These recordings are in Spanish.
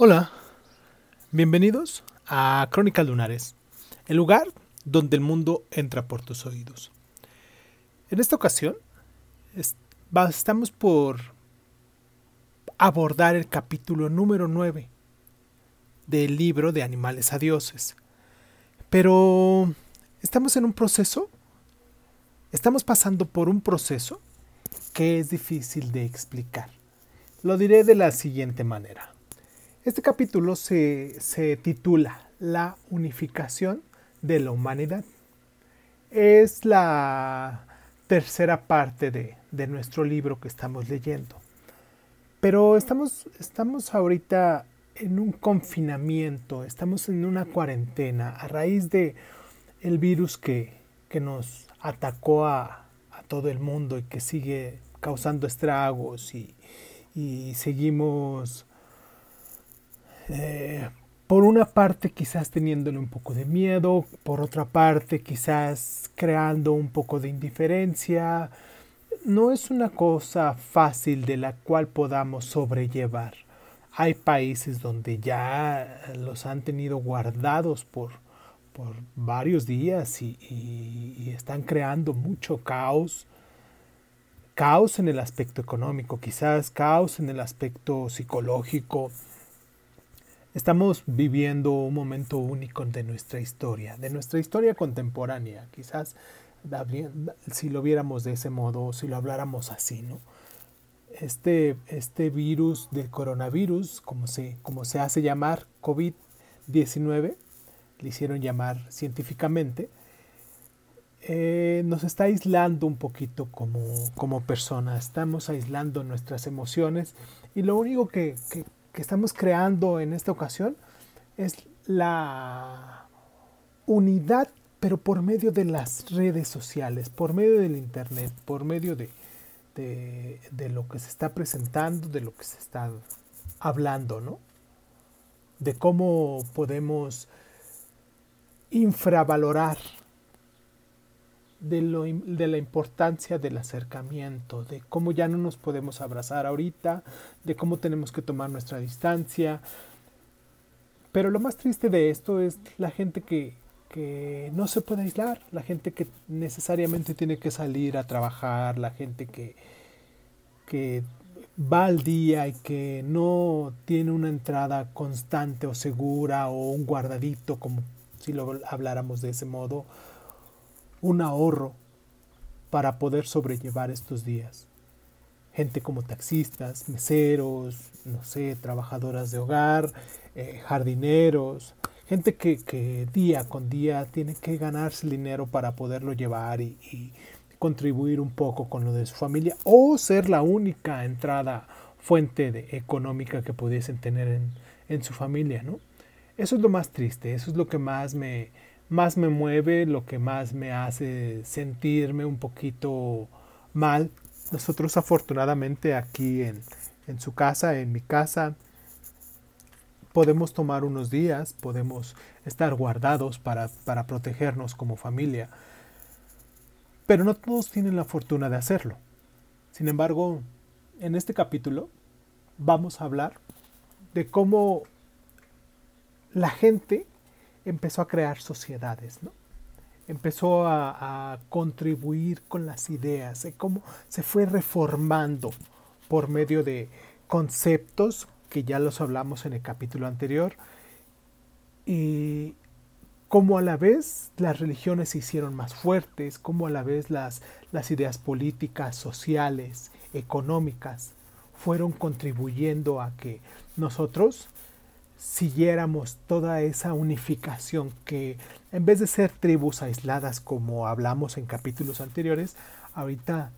Hola, bienvenidos a Crónicas Lunares, el lugar donde el mundo entra por tus oídos. En esta ocasión estamos por abordar el capítulo número 9 del libro de Animales a Dioses. Pero estamos en un proceso, estamos pasando por un proceso que es difícil de explicar. Lo diré de la siguiente manera. Este capítulo se, titula La unificación de la humanidad. Es la tercera parte de, nuestro libro que estamos leyendo. Pero estamos, estamos ahorita en un confinamiento, estamos en una cuarentena a raíz de el virus que, nos atacó a, todo el mundo y que sigue causando estragos y, y seguimos eh, por una parte quizás teniéndole un poco de miedo, por otra parte quizás creando un poco de indiferencia. No es una cosa fácil de la cual podamos sobrellevar. Hay países donde ya los han tenido guardados por, por varios días y, y están creando mucho caos. Caos en el aspecto económico, quizás caos en el aspecto psicológico, Estamos viviendo un momento único de nuestra historia, de nuestra historia contemporánea, quizás si lo viéramos de ese modo, si lo habláramos así, ¿no? Este, este virus del coronavirus, como se, como se hace llamar COVID-19, le hicieron llamar científicamente, eh, nos está aislando un poquito como, como personas, estamos aislando nuestras emociones y lo único que, que estamos creando en esta ocasión es la unidad, pero por medio de las redes sociales, por medio del Internet, por medio de, de, lo que se está presentando, de lo que se está hablando, ¿no? De cómo podemos infravalorar de, lo, de, la importancia del acercamiento, de cómo ya no nos podemos abrazar ahorita, de cómo tenemos que tomar nuestra distancia. Pero lo más triste de esto es la gente que, que no se puede aislar, la gente que necesariamente tiene que salir a trabajar, la gente que, que va al día y que no tiene una entrada constante o segura o un guardadito, como si lo habláramos de ese modo, un ahorro para poder sobrellevar estos días. Gente como taxistas, meseros, no sé, trabajadoras de hogar, eh, jardineros, gente que, día con día tiene que ganarse el dinero para poderlo llevar y, contribuir un poco con lo de su familia o ser la única entrada fuente de, económica que pudiesen tener en, en su familia, ¿no? Eso es lo más triste, eso es lo que más me, más me mueve, lo que más me hace sentirme un poquito mal. Nosotros afortunadamente aquí en, su casa, en mi casa, podemos tomar unos días, podemos estar guardados para, para protegernos como familia. Pero no todos tienen la fortuna de hacerlo. Sin embargo, en este capítulo vamos a hablar de cómo la gente empezó a crear sociedades, ¿no? empezó a, contribuir con las ideas, de cómo se fue reformando por medio de conceptos que ya los hablamos en el capítulo anterior, y cómo a la vez las religiones se hicieron más fuertes, cómo a la vez las, las ideas políticas, sociales, económicas fueron contribuyendo a que nosotros siguiéramos toda esa unificación que en vez de ser tribus aisladas como hablamos en capítulos anteriores, ahorita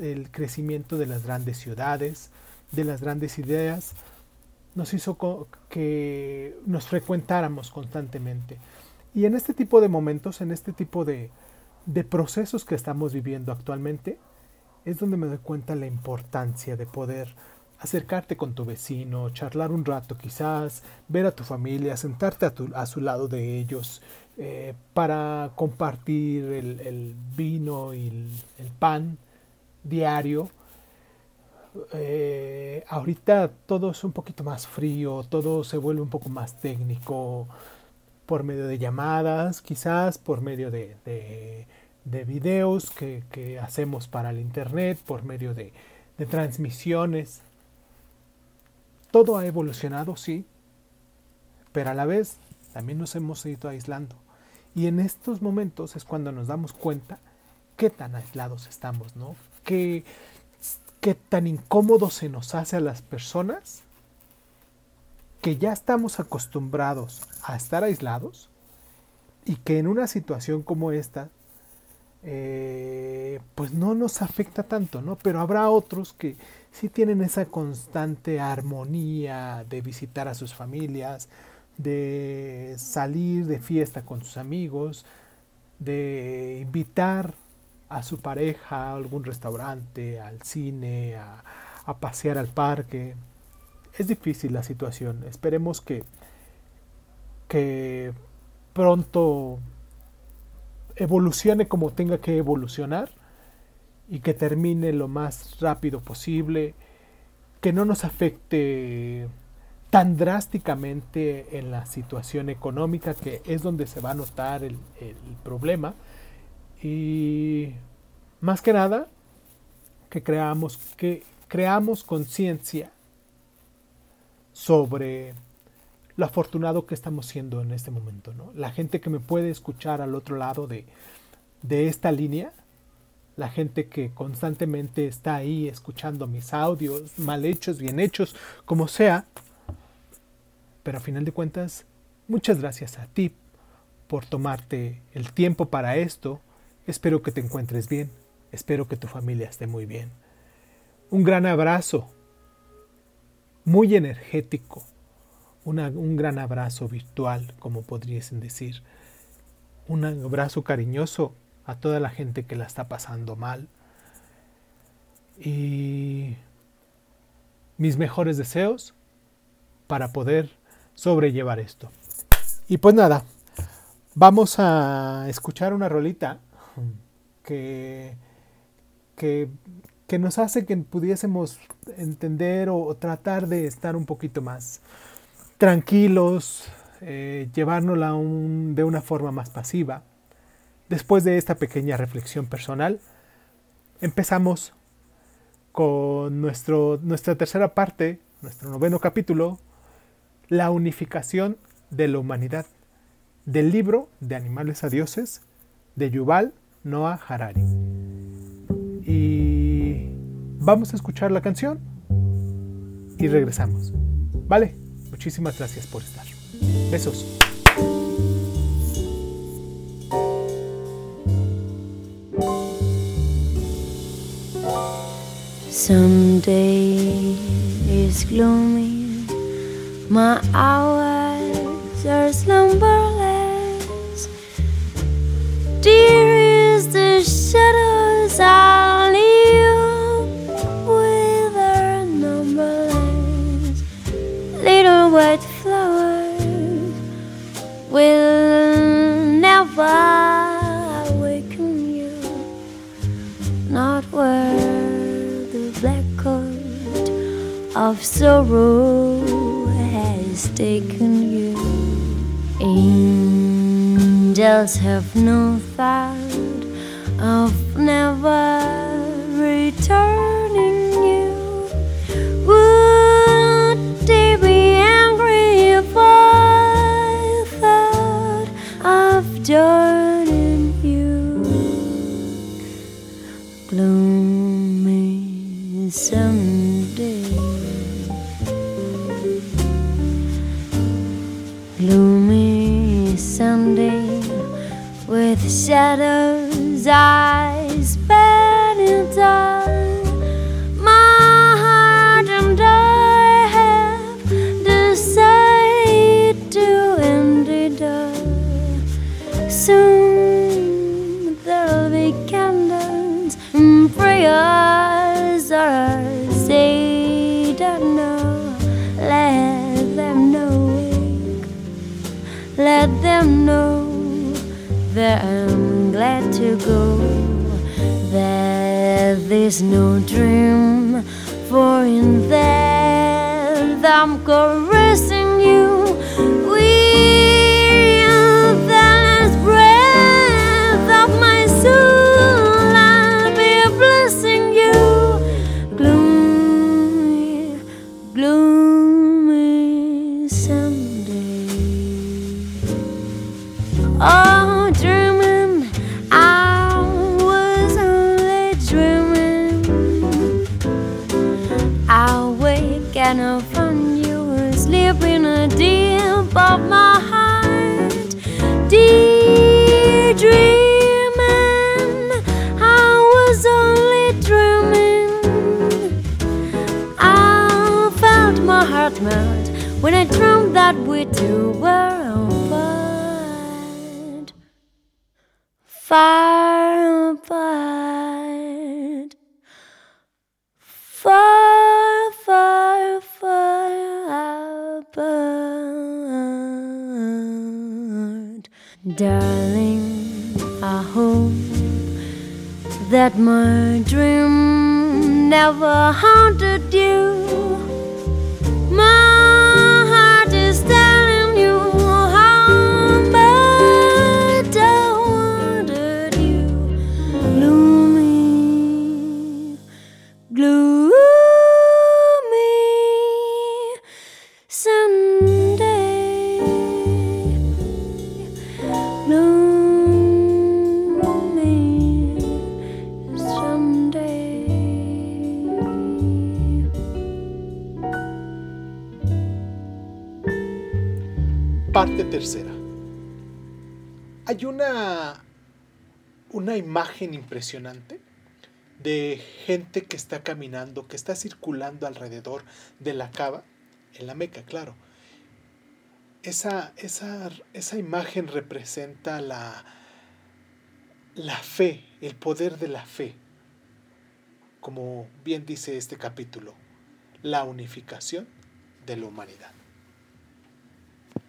el crecimiento de las grandes ciudades, de las grandes ideas, nos hizo que nos frecuentáramos constantemente. Y en este tipo de momentos, en este tipo de, de procesos que estamos viviendo actualmente, es donde me doy cuenta la importancia de poder acercarte con tu vecino, charlar un rato quizás, ver a tu familia, sentarte a, su lado de ellos eh, para compartir el, vino y el, pan diario, eh, ahorita todo es un poquito más frío, todo se vuelve un poco más técnico por medio de llamadas, quizás por medio de, de, videos que, hacemos para el Internet, por medio de, de transmisiones. Todo ha evolucionado, sí, pero a la vez también nos hemos ido aislando. Y en estos momentos es cuando nos damos cuenta qué tan aislados estamos, ¿no? Qué, qué tan incómodo se nos hace a las personas que ya estamos acostumbrados a estar aislados y que en una situación como esta, eh, pues no nos afecta tanto, ¿no? Pero habrá otros que sí tienen esa constante armonía de visitar a sus familias, de salir de fiesta con sus amigos, de invitar a su pareja a algún restaurante, al cine, a, pasear al parque. Es difícil la situación. Esperemos que, que pronto evolucione como tenga que evolucionar y que termine lo más rápido posible, que no nos afecte tan drásticamente en la situación económica que es donde se va a notar el, el problema y más que nada que creamos que creamos conciencia sobre lo afortunado que estamos siendo en este momento, ¿no? La gente que me puede escuchar al otro lado de, de esta línea, la gente que constantemente está ahí escuchando mis audios, mal hechos, bien hechos, como sea, pero a final de cuentas, muchas gracias a ti por tomarte el tiempo para esto. Espero que te encuentres bien. Espero que tu familia esté muy bien. Un gran abrazo, muy energético. un gran abrazo virtual, como podrían decir. Un abrazo cariñoso a toda la gente que la está pasando mal. Y mis mejores deseos para poder sobrellevar esto. Y pues nada, vamos a escuchar una rolita que, que, nos hace que pudiésemos entender o, tratar de estar un poquito más tranquilos, eh, llevárnosla de una forma más pasiva. Después de esta pequeña reflexión personal, empezamos con nuestro, nuestra tercera parte, nuestro noveno capítulo, la unificación de la humanidad, del libro de Animales a Dioses de Yuval Noah Harari. Y vamos a escuchar la canción y regresamos. Vale, muchísimas gracias por estar. Besos. Some day is gloomy, my hour of sorrow has taken you. Angels have no thought of never returning decided to end it all. Soon there'll be candles and prayers are say don't know. Let them know let them know that I'm glad to go. That there's no dream for in that I'm caressing you. With the last breath of my soul. I'll be blessing you, gloomy, gloomy that my dream never haunted you. Tercera. Hay una, una imagen impresionante de gente que está caminando, que está circulando alrededor de la cava, en la Meca, claro. Esa, esa, esa imagen representa la, la fe, el poder de la fe. Como bien dice este capítulo, la unificación de la humanidad.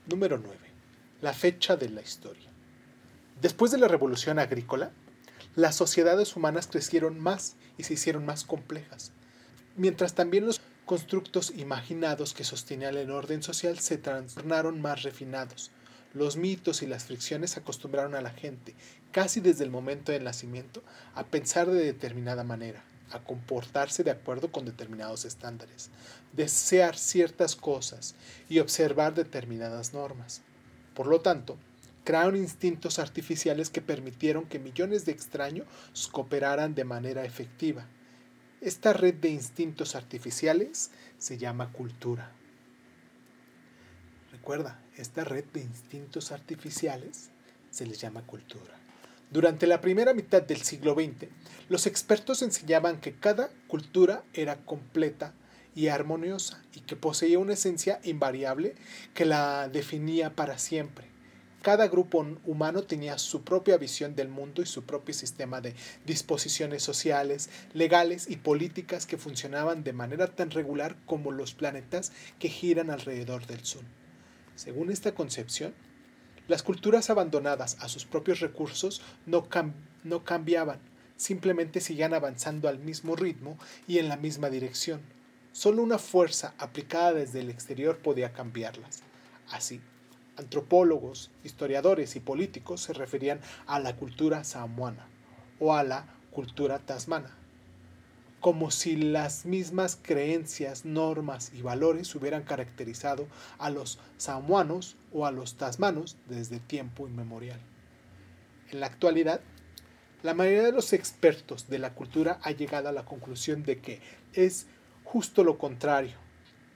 Número 9. La fecha de la historia. Después de la revolución agrícola, las sociedades humanas crecieron más y se hicieron más complejas, mientras también los constructos imaginados que sostenían el orden social se tornaron más refinados. Los mitos y las fricciones acostumbraron a la gente, casi desde el momento del nacimiento, a pensar de determinada manera, a comportarse de acuerdo con determinados estándares, desear ciertas cosas y observar determinadas normas. Por lo tanto, crearon instintos artificiales que permitieron que millones de extraños cooperaran de manera efectiva. Esta red de instintos artificiales se llama cultura. Recuerda, esta red de instintos artificiales se les llama cultura. Durante la primera mitad del siglo XX, los expertos enseñaban que cada cultura era completa y armoniosa y que poseía una esencia invariable que la definía para siempre. Cada grupo humano tenía su propia visión del mundo y su propio sistema de disposiciones sociales, legales y políticas que funcionaban de manera tan regular como los planetas que giran alrededor del Sol. Según esta concepción, las culturas abandonadas a sus propios recursos no, no cambiaban, simplemente seguían avanzando al mismo ritmo y en la misma dirección. Solo una fuerza aplicada desde el exterior podía cambiarlas. Así, antropólogos, historiadores y políticos se referían a la cultura samoana o a la cultura tasmana, como si las mismas creencias, normas y valores hubieran caracterizado a los samoanos o a los tasmanos desde tiempo inmemorial. En la actualidad, la mayoría de los expertos de la cultura ha llegado a la conclusión de que es justo lo contrario.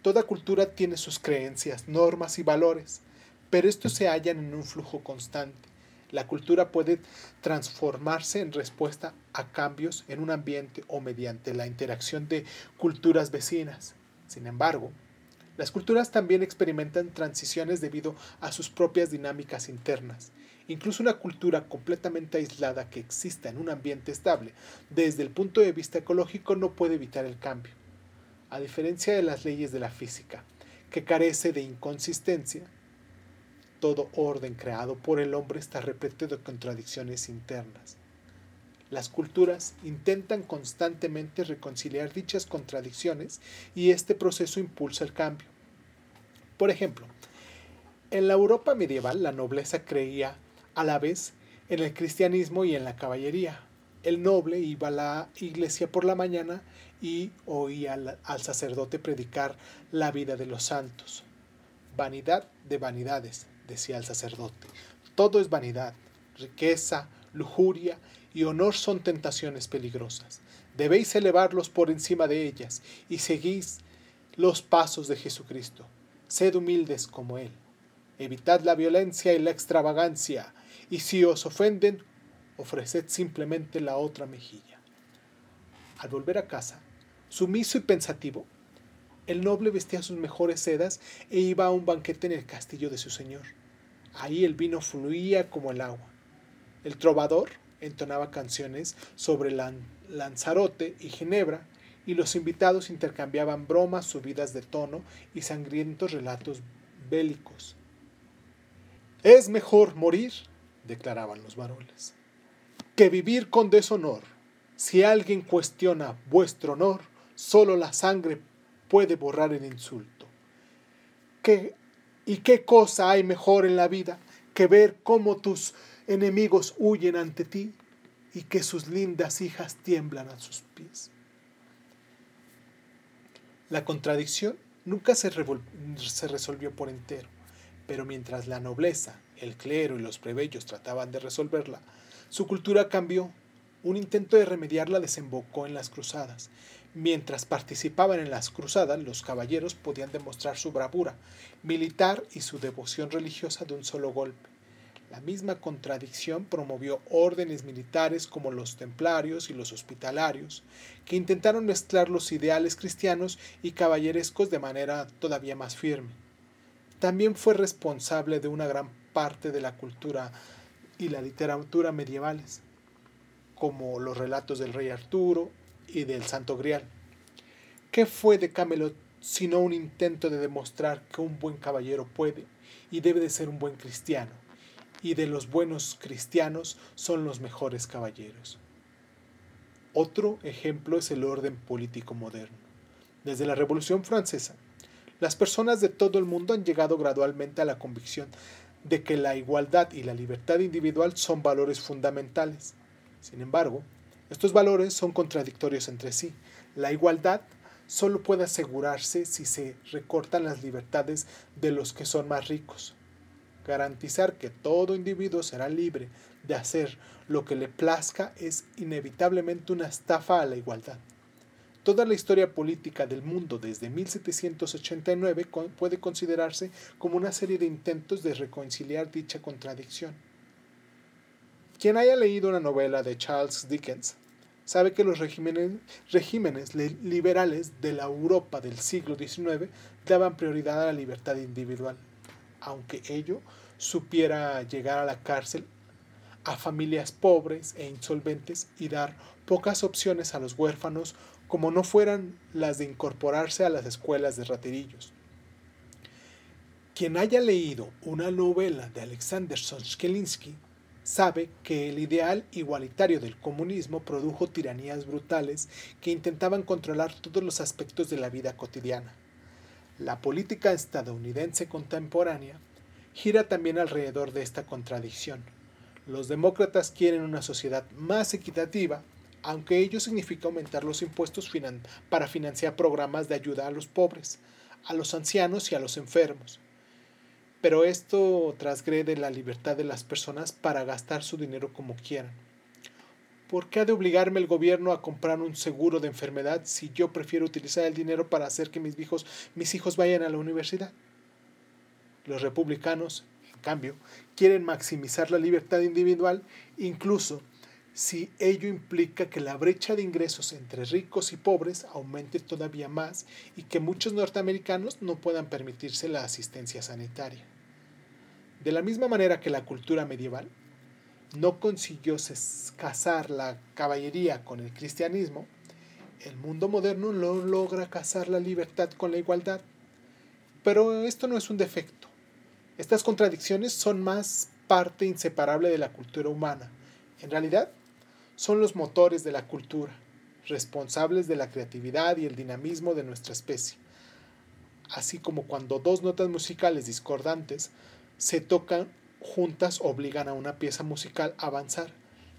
Toda cultura tiene sus creencias, normas y valores, pero estos se hallan en un flujo constante. La cultura puede transformarse en respuesta a cambios en un ambiente o mediante la interacción de culturas vecinas. Sin embargo, las culturas también experimentan transiciones debido a sus propias dinámicas internas. Incluso una cultura completamente aislada que exista en un ambiente estable, desde el punto de vista ecológico, no puede evitar el cambio. A diferencia de las leyes de la física, que carece de inconsistencia, todo orden creado por el hombre está repleto de contradicciones internas. Las culturas intentan constantemente reconciliar dichas contradicciones y este proceso impulsa el cambio. Por ejemplo, en la Europa medieval la nobleza creía a la vez en el cristianismo y en la caballería. El noble iba a la iglesia por la mañana y oía al, sacerdote predicar la vida de los santos. Vanidad de vanidades, decía el sacerdote. Todo es vanidad, riqueza, lujuria y honor son tentaciones peligrosas. Debéis elevarlos por encima de ellas y seguís los pasos de Jesucristo. Sed humildes como Él. Evitad la violencia y la extravagancia, y si os ofenden, ofreced simplemente la otra mejilla. Al volver a casa, sumiso y pensativo, el noble vestía sus mejores sedas e iba a un banquete en el castillo de su señor. Ahí el vino fluía como el agua. El trovador entonaba canciones sobre Lanzarote y Ginebra, y los invitados intercambiaban bromas subidas de tono y sangrientos relatos bélicos. Es mejor morir, declaraban los varones, que vivir con deshonor. Si alguien cuestiona vuestro honor, solo la sangre puede borrar el insulto. ¿Qué, ¿Y qué cosa hay mejor en la vida que ver cómo tus enemigos huyen ante ti y que sus lindas hijas tiemblan a sus pies? La contradicción nunca se, se resolvió por entero, pero mientras la nobleza, el clero y los plebeyos trataban de resolverla, su cultura cambió. Un intento de remediarla desembocó en las cruzadas, Mientras participaban en las cruzadas, los caballeros podían demostrar su bravura militar y su devoción religiosa de un solo golpe. La misma contradicción promovió órdenes militares como los templarios y los hospitalarios, que intentaron mezclar los ideales cristianos y caballerescos de manera todavía más firme. También fue responsable de una gran parte de la cultura y la literatura medievales, como los relatos del rey Arturo, y del Santo Grial. ¿Qué fue de Camelot sino un intento de demostrar que un buen caballero puede y debe de ser un buen cristiano, y de los buenos cristianos son los mejores caballeros? Otro ejemplo es el orden político moderno. Desde la Revolución Francesa, las personas de todo el mundo han llegado gradualmente a la convicción de que la igualdad y la libertad individual son valores fundamentales. Sin embargo, estos valores son contradictorios entre sí. La igualdad solo puede asegurarse si se recortan las libertades de los que son más ricos. Garantizar que todo individuo será libre de hacer lo que le plazca es inevitablemente una estafa a la igualdad. Toda la historia política del mundo desde 1789 puede considerarse como una serie de intentos de reconciliar dicha contradicción. Quien haya leído una novela de Charles Dickens sabe que los regímenes, liberales de la Europa del siglo XIX daban prioridad a la libertad individual, aunque ello supiera llegar a la cárcel a familias pobres e insolventes y dar pocas opciones a los huérfanos como no fueran las de incorporarse a las escuelas de raterillos. Quien haya leído una novela de Alexander Solzhenitsyn sabe que el ideal igualitario del comunismo produjo tiranías brutales que intentaban controlar todos los aspectos de la vida cotidiana. La política estadounidense contemporánea gira también alrededor de esta contradicción. Los demócratas quieren una sociedad más equitativa, aunque ello significa aumentar los impuestos para financiar programas de ayuda a los pobres, a los ancianos y a los enfermos. Pero esto transgrede la libertad de las personas para gastar su dinero como quieran. ¿Por qué ha de obligarme el gobierno a comprar un seguro de enfermedad si yo prefiero utilizar el dinero para hacer que mis hijos, mis hijos vayan a la universidad? Los republicanos, en cambio, quieren maximizar la libertad individual, incluso si ello implica que la brecha de ingresos entre ricos y pobres aumente todavía más y que muchos norteamericanos no puedan permitirse la asistencia sanitaria. De la misma manera que la cultura medieval no consiguió casar la caballería con el cristianismo, el mundo moderno no logra casar la libertad con la igualdad. Pero esto no es un defecto. Estas contradicciones son más parte inseparable de la cultura humana. En realidad, son los motores de la cultura, responsables de la creatividad y el dinamismo de nuestra especie, así como cuando dos notas musicales discordantes se tocan juntas obligan a una pieza musical a avanzar.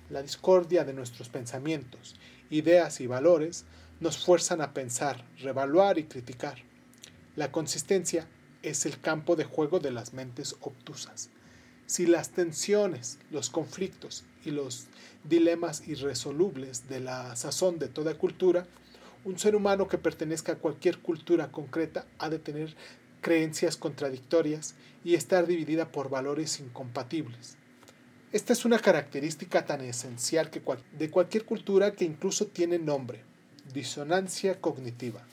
La discordia de nuestros pensamientos, ideas y valores nos fuerzan a pensar, revaluar y criticar. La consistencia es el campo de juego de las mentes obtusas. Si las tensiones, los conflictos y los dilemas irresolubles de la sazón de toda cultura, un ser humano que pertenezca a cualquier cultura concreta ha de tener creencias contradictorias y estar dividida por valores incompatibles. Esta es una característica tan esencial que de cualquier cultura que incluso tiene nombre, disonancia cognitiva.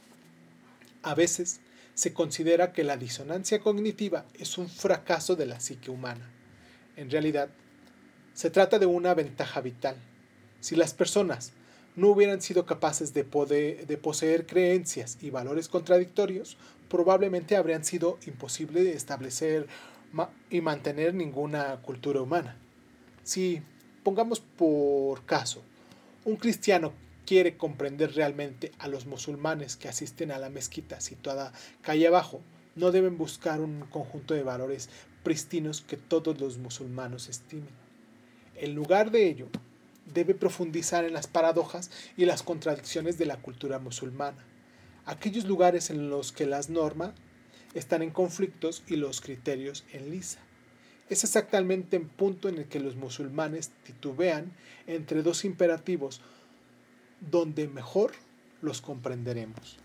A veces se considera que la disonancia cognitiva es un fracaso de la psique humana. En realidad, se trata de una ventaja vital. Si las personas no hubieran sido capaces de, poseer creencias y valores contradictorios, probablemente habrían sido imposible de establecer y mantener ninguna cultura humana. Si, pongamos por caso, un cristiano quiere comprender realmente a los musulmanes que asisten a la mezquita situada calle abajo, no deben buscar un conjunto de valores pristinos que todos los musulmanes estimen. En lugar de ello, debe profundizar en las paradojas y las contradicciones de la cultura musulmana, aquellos lugares en los que las normas están en conflictos y los criterios en lisa. Es exactamente el punto en el que los musulmanes titubean entre dos imperativos donde mejor los comprenderemos.